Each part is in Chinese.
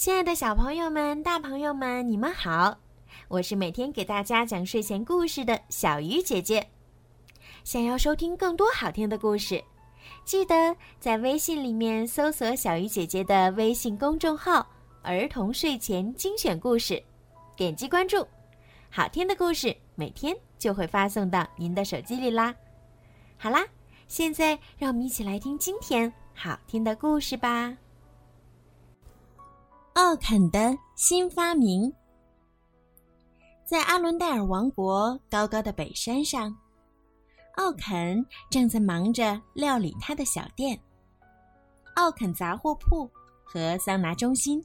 亲爱的小朋友们、大朋友们，你们好！我是每天给大家讲睡前故事的小鱼姐姐。想要收听更多好听的故事，记得在微信里面搜索小鱼姐姐的微信公众号“儿童睡前精选故事”，点击关注，好听的故事每天就会发送到您的手机里啦。好啦，现在让我们一起来听今天好听的故事吧。奥肯的新发明。在阿伦戴尔王国高高的北山上，奥肯正在忙着料理他的小店——奥肯杂货铺和桑拿中心。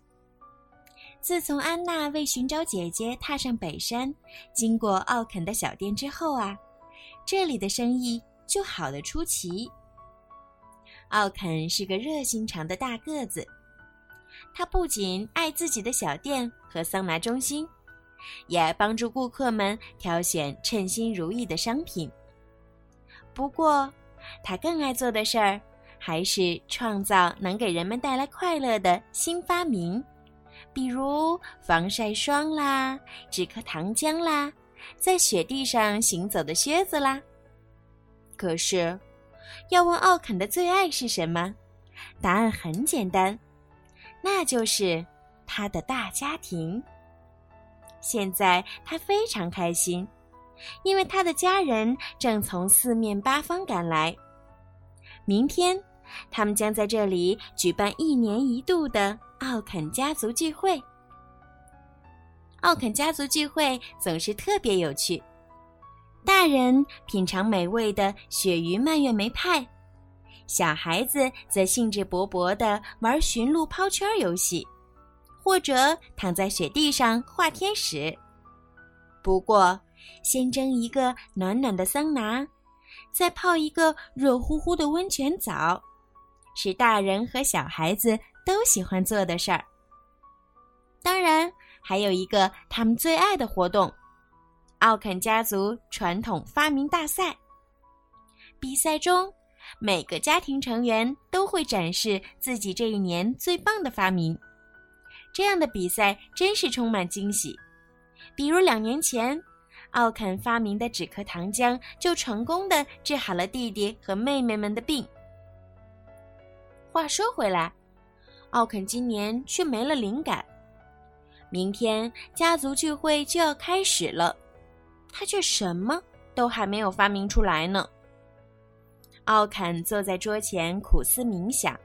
自从安娜为寻找姐姐踏上北山，经过奥肯的小店之后啊，这里的生意就好得出奇。奥肯是个热心肠的大个子。他不仅爱自己的小店和桑拿中心，也帮助顾客们挑选称心如意的商品。不过，他更爱做的事儿还是创造能给人们带来快乐的新发明，比如防晒霜啦、止咳糖浆啦、在雪地上行走的靴子啦。可是，要问奥肯的最爱是什么？答案很简单。那就是他的大家庭。现在他非常开心，因为他的家人正从四面八方赶来。明天，他们将在这里举办一年一度的奥肯家族聚会。奥肯家族聚会总是特别有趣，大人品尝美味的鳕鱼蔓越莓派。小孩子则兴致勃勃地玩驯鹿抛圈游戏，或者躺在雪地上画天使。不过，先蒸一个暖暖的桑拿，再泡一个热乎乎的温泉澡，是大人和小孩子都喜欢做的事儿。当然，还有一个他们最爱的活动——奥肯家族传统发明大赛。比赛中。每个家庭成员都会展示自己这一年最棒的发明，这样的比赛真是充满惊喜。比如两年前，奥肯发明的止咳糖浆就成功的治好了弟弟和妹妹们的病。话说回来，奥肯今年却没了灵感。明天家族聚会就要开始了，他却什么都还没有发明出来呢。奥肯坐在桌前苦思冥想，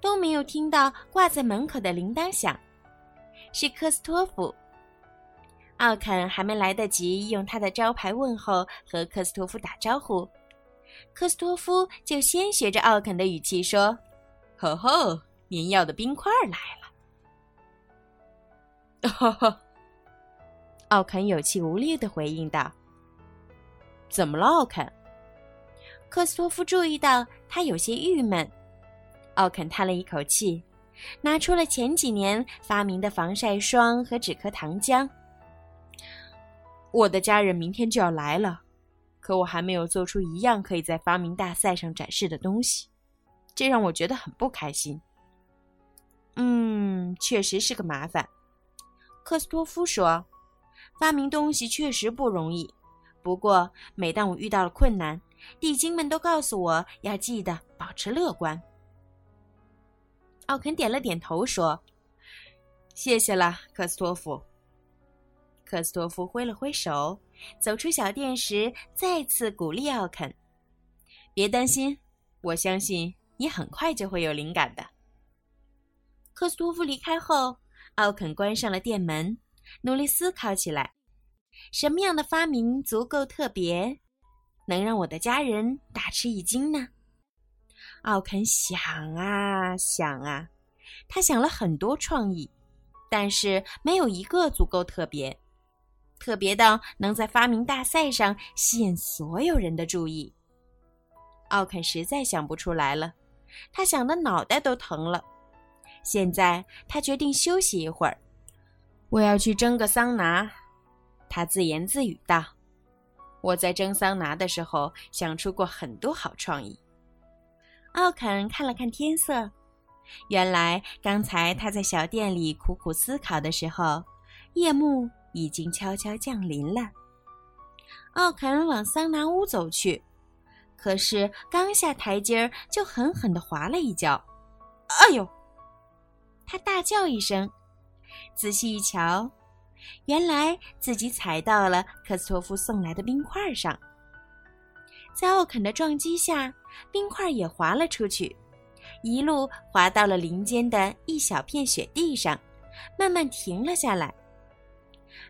都没有听到挂在门口的铃铛响。是科斯托夫。奥肯还没来得及用他的招牌问候和科斯托夫打招呼，科斯托夫就先学着奥肯的语气说：“吼吼，您要的冰块来了。”哈哈，奥肯有气无力的回应道：“怎么了，奥肯？”克斯托夫注意到他有些郁闷，奥肯叹了一口气，拿出了前几年发明的防晒霜和止咳糖浆。我的家人明天就要来了，可我还没有做出一样可以在发明大赛上展示的东西，这让我觉得很不开心。嗯，确实是个麻烦，克斯托夫说：“发明东西确实不容易，不过每当我遇到了困难。”地精们都告诉我要记得保持乐观。奥肯点了点头，说：“谢谢了，克斯托夫。”克斯托夫挥了挥手，走出小店时，再次鼓励奥肯：“别担心，我相信你很快就会有灵感的。”克斯托夫离开后，奥肯关上了店门，努力思考起来：什么样的发明足够特别？能让我的家人大吃一惊呢？奥肯想啊想啊，他想了很多创意，但是没有一个足够特别，特别到能在发明大赛上吸引所有人的注意。奥肯实在想不出来了，他想的脑袋都疼了。现在他决定休息一会儿，我要去蒸个桑拿。他自言自语道。我在蒸桑拿的时候想出过很多好创意。奥肯看了看天色，原来刚才他在小店里苦苦思考的时候，夜幕已经悄悄降临了。奥肯往桑拿屋走去，可是刚下台阶儿就狠狠地滑了一跤。哎呦！他大叫一声，仔细一瞧，原来自己踩到了科斯托夫送来的冰块上。在奥肯的撞击下，冰块也滑了出去，一路滑到了林间的一小片雪地上，慢慢停了下来。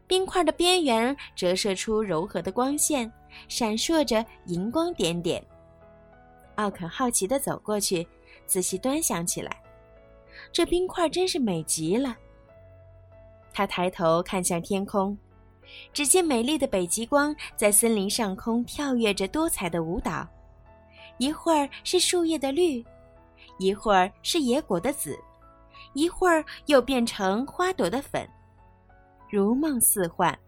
冰块的边缘折射出柔和的光线，闪烁着银光点点。奥肯好奇地走过去，仔细端详起来。这冰块真是美极了。他抬头看向天空，只见美丽的北极光在森林上空跳跃着多彩的舞蹈，一会儿是树叶的绿，一会儿是野果的紫，一会儿又变成花朵的粉，如梦似幻。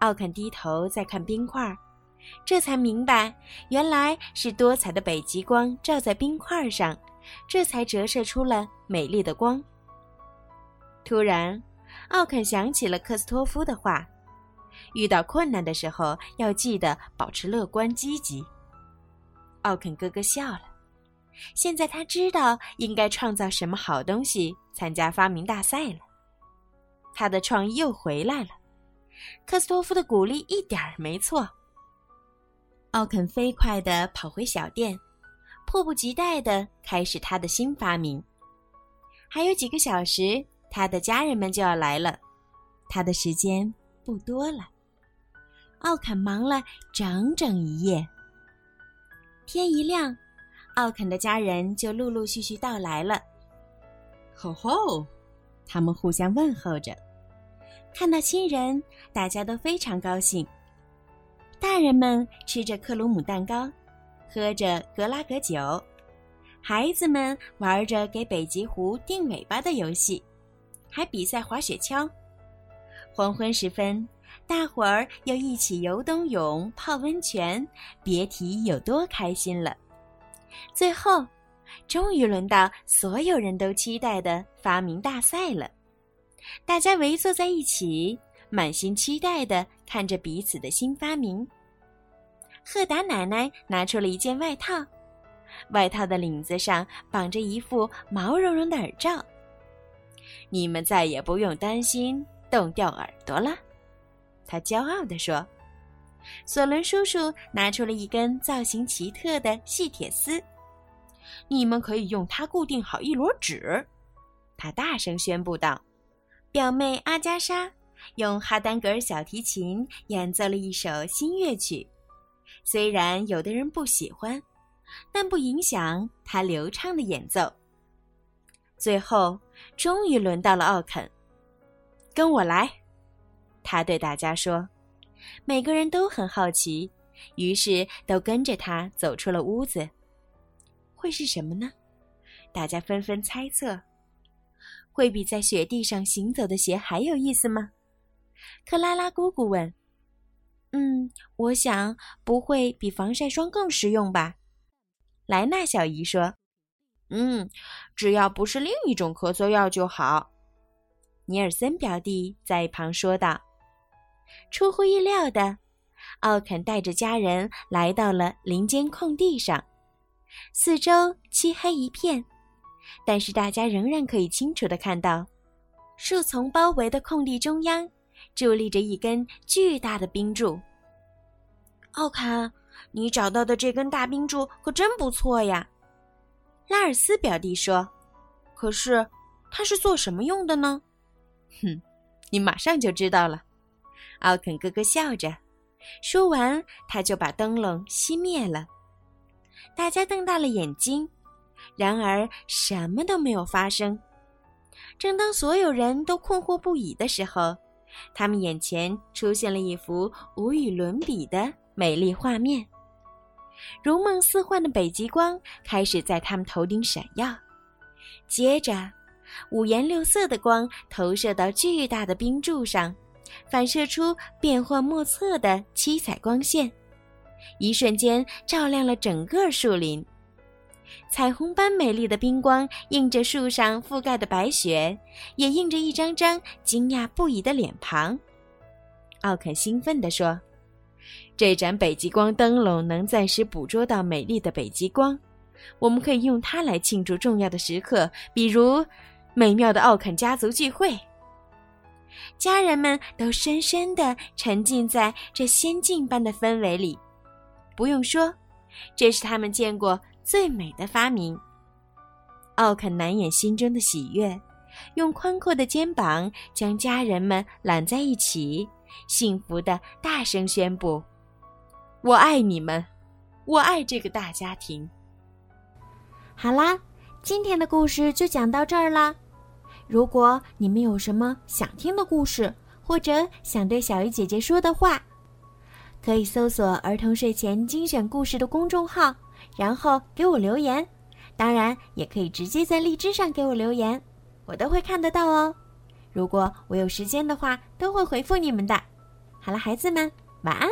奥肯低头再看冰块，这才明白，原来是多彩的北极光照在冰块上。这才折射出了美丽的光。突然，奥肯想起了克斯托夫的话：遇到困难的时候要记得保持乐观积极。奥肯咯咯笑了。现在他知道应该创造什么好东西参加发明大赛了。他的创意又回来了。克斯托夫的鼓励一点儿没错。奥肯飞快地跑回小店。迫不及待地开始他的新发明。还有几个小时，他的家人们就要来了，他的时间不多了。奥肯忙了整整一夜。天一亮，奥肯的家人就陆陆续续到来了。吼吼，他们互相问候着。看到亲人，大家都非常高兴。大人们吃着克鲁姆蛋糕。喝着格拉格酒，孩子们玩着给北极狐钉尾巴的游戏，还比赛滑雪橇。黄昏时分，大伙儿又一起游冬泳、泡温泉，别提有多开心了。最后，终于轮到所有人都期待的发明大赛了。大家围坐在一起，满心期待地看着彼此的新发明。赫达奶奶拿出了一件外套，外套的领子上绑着一副毛茸茸的耳罩。你们再也不用担心冻掉耳朵了，他骄傲地说。索伦叔叔拿出了一根造型奇特的细铁丝，你们可以用它固定好一摞纸，他大声宣布道。表妹阿加莎用哈丹格尔小提琴演奏了一首新乐曲。虽然有的人不喜欢，但不影响他流畅的演奏。最后，终于轮到了奥肯，跟我来，他对大家说。每个人都很好奇，于是都跟着他走出了屋子。会是什么呢？大家纷纷猜测。会比在雪地上行走的鞋还有意思吗？克拉拉姑姑问。嗯，我想不会比防晒霜更实用吧？莱纳小姨说：“嗯，只要不是另一种咳嗽药就好。”尼尔森表弟在一旁说道。出乎意料的，奥肯带着家人来到了林间空地上，四周漆黑一片，但是大家仍然可以清楚的看到，树丛包围的空地中央。伫立着一根巨大的冰柱。奥坎，你找到的这根大冰柱可真不错呀！拉尔斯表弟说。可是，它是做什么用的呢？哼，你马上就知道了。奥肯哥哥笑着说完，他就把灯笼熄灭了。大家瞪大了眼睛，然而什么都没有发生。正当所有人都困惑不已的时候，他们眼前出现了一幅无与伦比的美丽画面，如梦似幻的北极光开始在他们头顶闪耀，接着，五颜六色的光投射到巨大的冰柱上，反射出变幻莫测的七彩光线，一瞬间照亮了整个树林。彩虹般美丽的冰光映着树上覆盖的白雪，也映着一张张惊讶不已的脸庞。奥肯兴奋地说：“这盏北极光灯笼能暂时捕捉到美丽的北极光，我们可以用它来庆祝重要的时刻，比如美妙的奥肯家族聚会。”家人们都深深地沉浸在这仙境般的氛围里。不用说，这是他们见过最美的发明。奥肯难掩心中的喜悦，用宽阔的肩膀将家人们揽在一起，幸福的大声宣布：“我爱你们，我爱这个大家庭。”好啦，今天的故事就讲到这儿啦。如果你们有什么想听的故事，或者想对小鱼姐姐说的话，可以搜索“儿童睡前精选故事”的公众号，然后给我留言。当然，也可以直接在荔枝上给我留言，我都会看得到哦。如果我有时间的话，都会回复你们的。好了，孩子们，晚安。